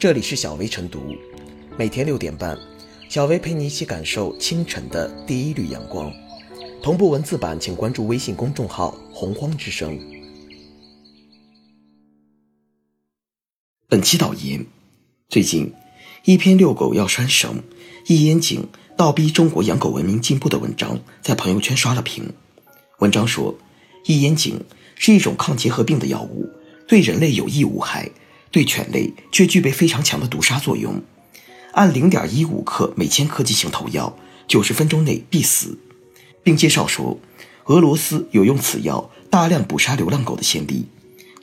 这里是小薇晨读，每天六点半，小薇陪你一起感受清晨的第一缕阳光。同步文字版，请关注微信公众号“洪荒之声”。本期导言：最近，一篇遛狗要拴绳，一烟井倒逼中国养狗文明进步的文章在朋友圈刷了屏。文章说，一烟井是一种抗结核病的药物，对人类有益无害。对犬类却具备非常强的毒杀作用，按零点一五克每千克进行投药，九十分钟内必死。并介绍说，俄罗斯有用此药大量捕杀流浪狗的先例。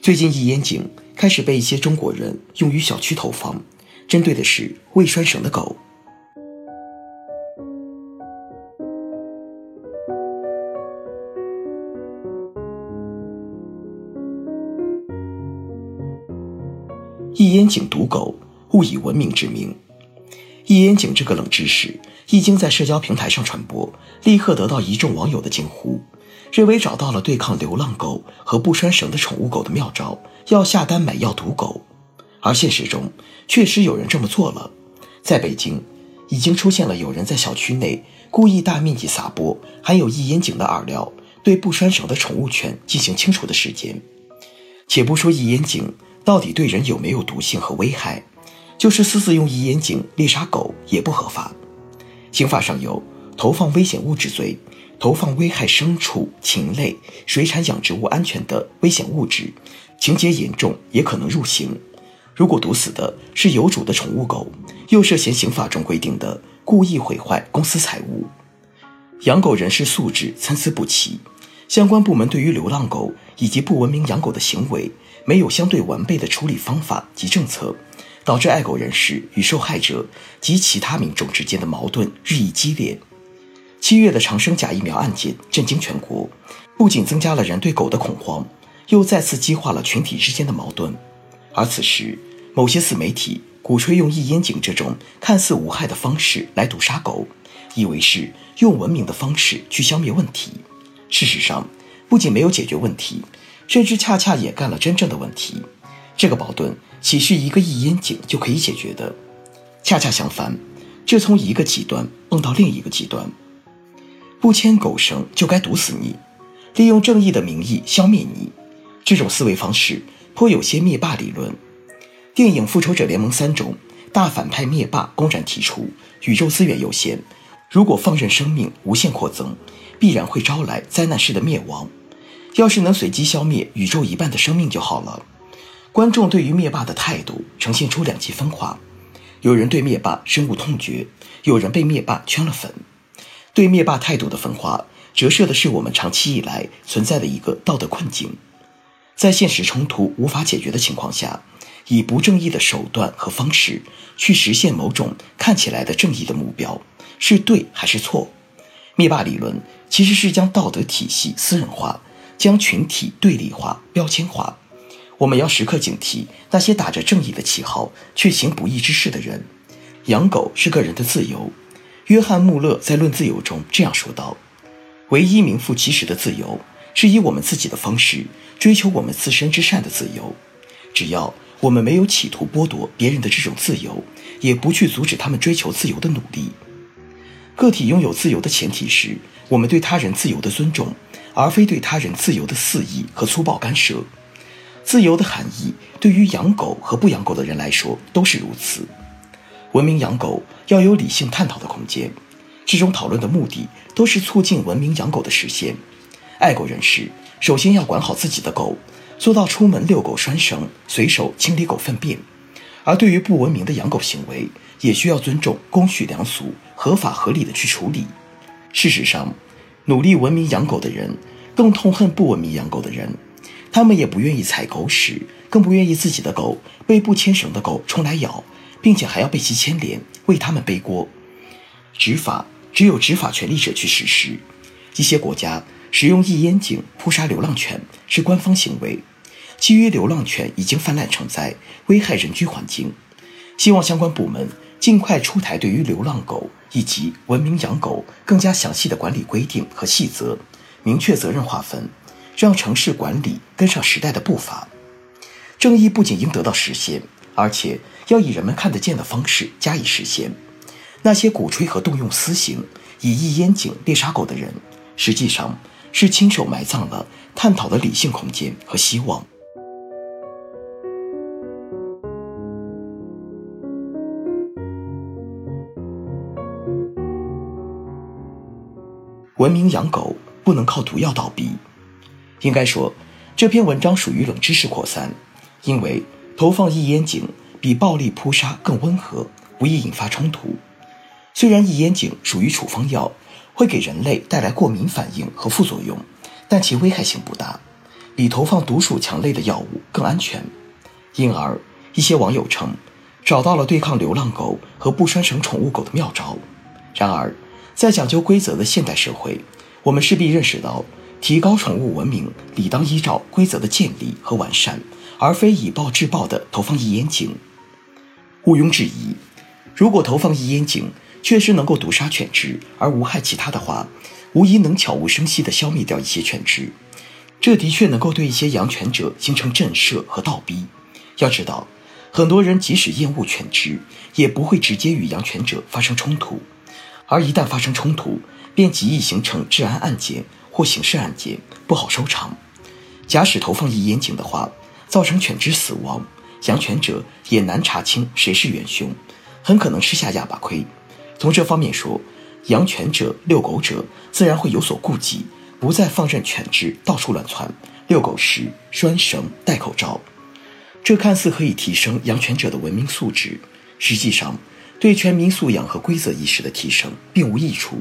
最近，一烟井开始被一些中国人用于小区投放，针对的是未拴绳的狗。一烟井毒狗，勿以文明之名。一烟井这个冷知识一经在社交平台上传播，立刻得到一众网友的惊呼，认为找到了对抗流浪狗和不拴绳的宠物狗的妙招，要下单买药毒狗。而现实中，确实有人这么做了。在北京，已经出现了有人在小区内故意大面积撒播含有一烟井的饵料，对不拴绳的宠物犬进行清除的事件。且不说一烟井。到底对人有没有毒性和危害？就是私自用一言井猎杀狗也不合法。刑法上有投放危险物质罪，投放危害牲畜、禽类、水产养殖物安全的危险物质，情节严重也可能入刑。如果毒死的是有主的宠物狗，又涉嫌刑法中规定的故意毁坏公私财物。养狗人士素质参差不齐，相关部门对于流浪狗以及不文明养狗的行为。没有相对完备的处理方法及政策，导致爱狗人士与受害者及其他民众之间的矛盾日益激烈。七月的长生假疫苗案件震惊全国，不仅增加了人对狗的恐慌，又再次激化了群体之间的矛盾。而此时，某些自媒体鼓吹用一烟井这种看似无害的方式来毒杀狗，以为是用文明的方式去消灭问题。事实上，不仅没有解决问题。甚至恰恰掩盖了真正的问题。这个矛盾岂是一个一烟井就可以解决的？恰恰相反，这从一个极端蹦到另一个极端。不牵狗绳就该毒死你，利用正义的名义消灭你，这种思维方式颇有些灭霸理论。电影《复仇者联盟三》中，大反派灭霸公然提出：宇宙资源有限，如果放任生命无限扩增，必然会招来灾难式的灭亡。要是能随机消灭宇宙一半的生命就好了。观众对于灭霸的态度呈现出两极分化，有人对灭霸深恶痛绝，有人被灭霸圈了粉。对灭霸态度的分化，折射的是我们长期以来存在的一个道德困境。在现实冲突无法解决的情况下，以不正义的手段和方式去实现某种看起来的正义的目标，是对还是错？灭霸理论其实是将道德体系私人化。将群体对立化、标签化，我们要时刻警惕那些打着正义的旗号却行不义之事的人。养狗是个人的自由，约翰·穆勒在《论自由》中这样说道：“唯一名副其实的自由，是以我们自己的方式追求我们自身之善的自由。只要我们没有企图剥夺别人的这种自由，也不去阻止他们追求自由的努力。个体拥有自由的前提是我们对他人自由的尊重。”而非对他人自由的肆意和粗暴干涉。自由的含义对于养狗和不养狗的人来说都是如此。文明养狗要有理性探讨的空间，这种讨论的目的都是促进文明养狗的实现。爱狗人士首先要管好自己的狗，做到出门遛狗拴绳，随手清理狗粪便。而对于不文明的养狗行为，也需要尊重公序良俗，合法合理的去处理。事实上。努力文明养狗的人，更痛恨不文明养狗的人。他们也不愿意踩狗屎，更不愿意自己的狗被不牵绳的狗冲来咬，并且还要被其牵连，为他们背锅。执法只有执法权力者去实施。一些国家使用一烟警扑杀流浪犬是官方行为，基于流浪犬已经泛滥成灾，危害人居环境。希望相关部门尽快出台对于流浪狗。以及文明养狗更加详细的管理规定和细则，明确责任划分，让城市管理跟上时代的步伐。正义不仅应得到实现，而且要以人们看得见的方式加以实现。那些鼓吹和动用私刑以一烟井猎杀狗的人，实际上是亲手埋葬了探讨的理性空间和希望。文明养狗不能靠毒药倒逼。应该说，这篇文章属于冷知识扩散，因为投放异烟井比暴力扑杀更温和，不易引发冲突。虽然异烟井属于处方药，会给人类带来过敏反应和副作用，但其危害性不大，比投放毒鼠强类的药物更安全。因而，一些网友称找到了对抗流浪狗和不拴绳宠物狗的妙招。然而，在讲究规则的现代社会，我们势必认识到，提高宠物文明理当依照规则的建立和完善，而非以暴制暴的投放一烟井。毋庸置疑，如果投放一烟井确实能够毒杀犬只而无害其他的话，无疑能悄无声息地消灭掉一些犬只。这的确能够对一些养犬者形成震慑和倒逼。要知道，很多人即使厌恶犬只，也不会直接与养犬者发生冲突。而一旦发生冲突，便极易形成治安案件或刑事案件，不好收场。假使投放一烟井的话，造成犬只死亡，养犬者也难查清谁是元凶，很可能吃下哑巴亏。从这方面说，养犬者、遛狗者自然会有所顾忌，不再放任犬只到处乱窜。遛狗时拴绳、戴口罩，这看似可以提升养犬者的文明素质，实际上。对全民素养和规则意识的提升并无益处。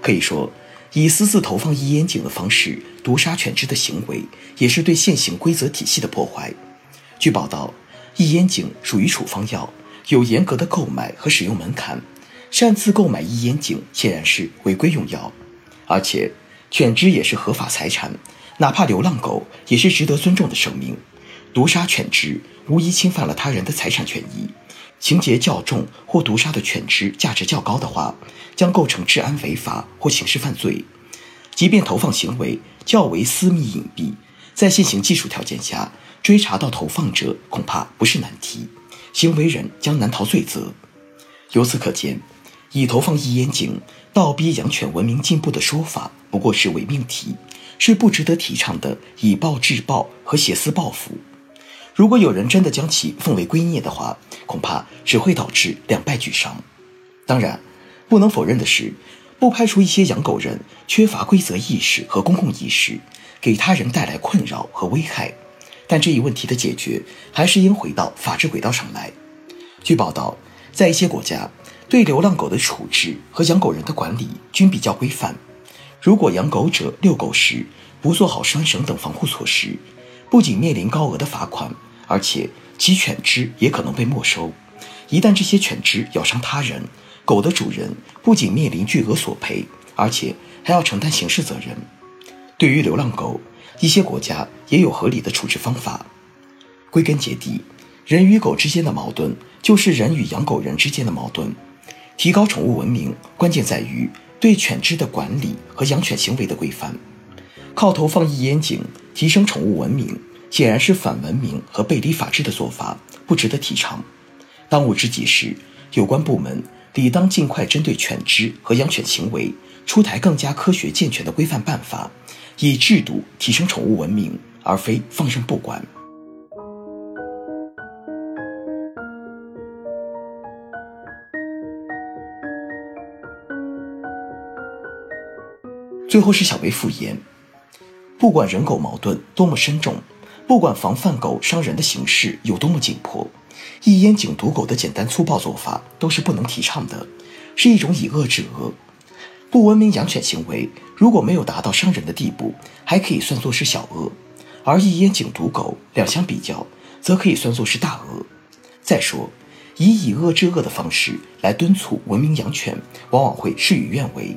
可以说，以私自投放一烟井的方式毒杀犬只的行为，也是对现行规则体系的破坏。据报道，一烟井属于处方药，有严格的购买和使用门槛，擅自购买一烟井显然是违规用药。而且，犬只也是合法财产，哪怕流浪狗也是值得尊重的生命。毒杀犬只无疑侵犯了他人的财产权益。情节较重或毒杀的犬只价值较高的话，将构成治安违法或刑事犯罪。即便投放行为较为私密隐蔽，在现行技术条件下，追查到投放者恐怕不是难题，行为人将难逃罪责。由此可见，以投放一烟井倒逼养犬文明进步的说法，不过是伪命题，是不值得提倡的以暴制暴和挟私报复。如果有人真的将其奉为圭臬的话，恐怕只会导致两败俱伤。当然，不能否认的是，不排除一些养狗人缺乏规则意识和公共意识，给他人带来困扰和危害。但这一问题的解决，还是应回到法治轨道上来。据报道，在一些国家，对流浪狗的处置和养狗人的管理均比较规范。如果养狗者遛狗时不做好拴绳等防护措施，不仅面临高额的罚款，而且其犬只也可能被没收。一旦这些犬只咬伤他人，狗的主人不仅面临巨额索赔，而且还要承担刑事责任。对于流浪狗，一些国家也有合理的处置方法。归根结底，人与狗之间的矛盾就是人与养狗人之间的矛盾。提高宠物文明，关键在于对犬只的管理和养犬行为的规范。靠投放一烟井提升宠物文明，显然是反文明和背离法治的做法，不值得提倡。当务之急是，有关部门理当尽快针对犬只和养犬行为出台更加科学健全的规范办法，以制度提升宠物文明，而非放任不管。最后是小薇复言。不管人狗矛盾多么深重，不管防范狗伤人的形势有多么紧迫，一烟警毒狗的简单粗暴做法都是不能提倡的，是一种以恶制恶。不文明养犬行为如果没有达到伤人的地步，还可以算作是小恶；而一烟警毒狗两相比较，则可以算作是大恶。再说，以以恶制恶的方式来敦促文明养犬，往往会事与愿违。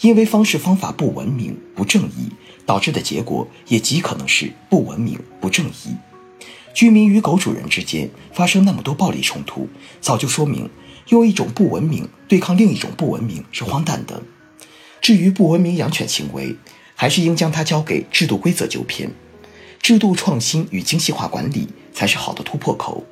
因为方式方法不文明、不正义，导致的结果也极可能是不文明、不正义。居民与狗主人之间发生那么多暴力冲突，早就说明用一种不文明对抗另一种不文明是荒诞的。至于不文明养犬行为，还是应将它交给制度规则纠偏。制度创新与精细化管理才是好的突破口。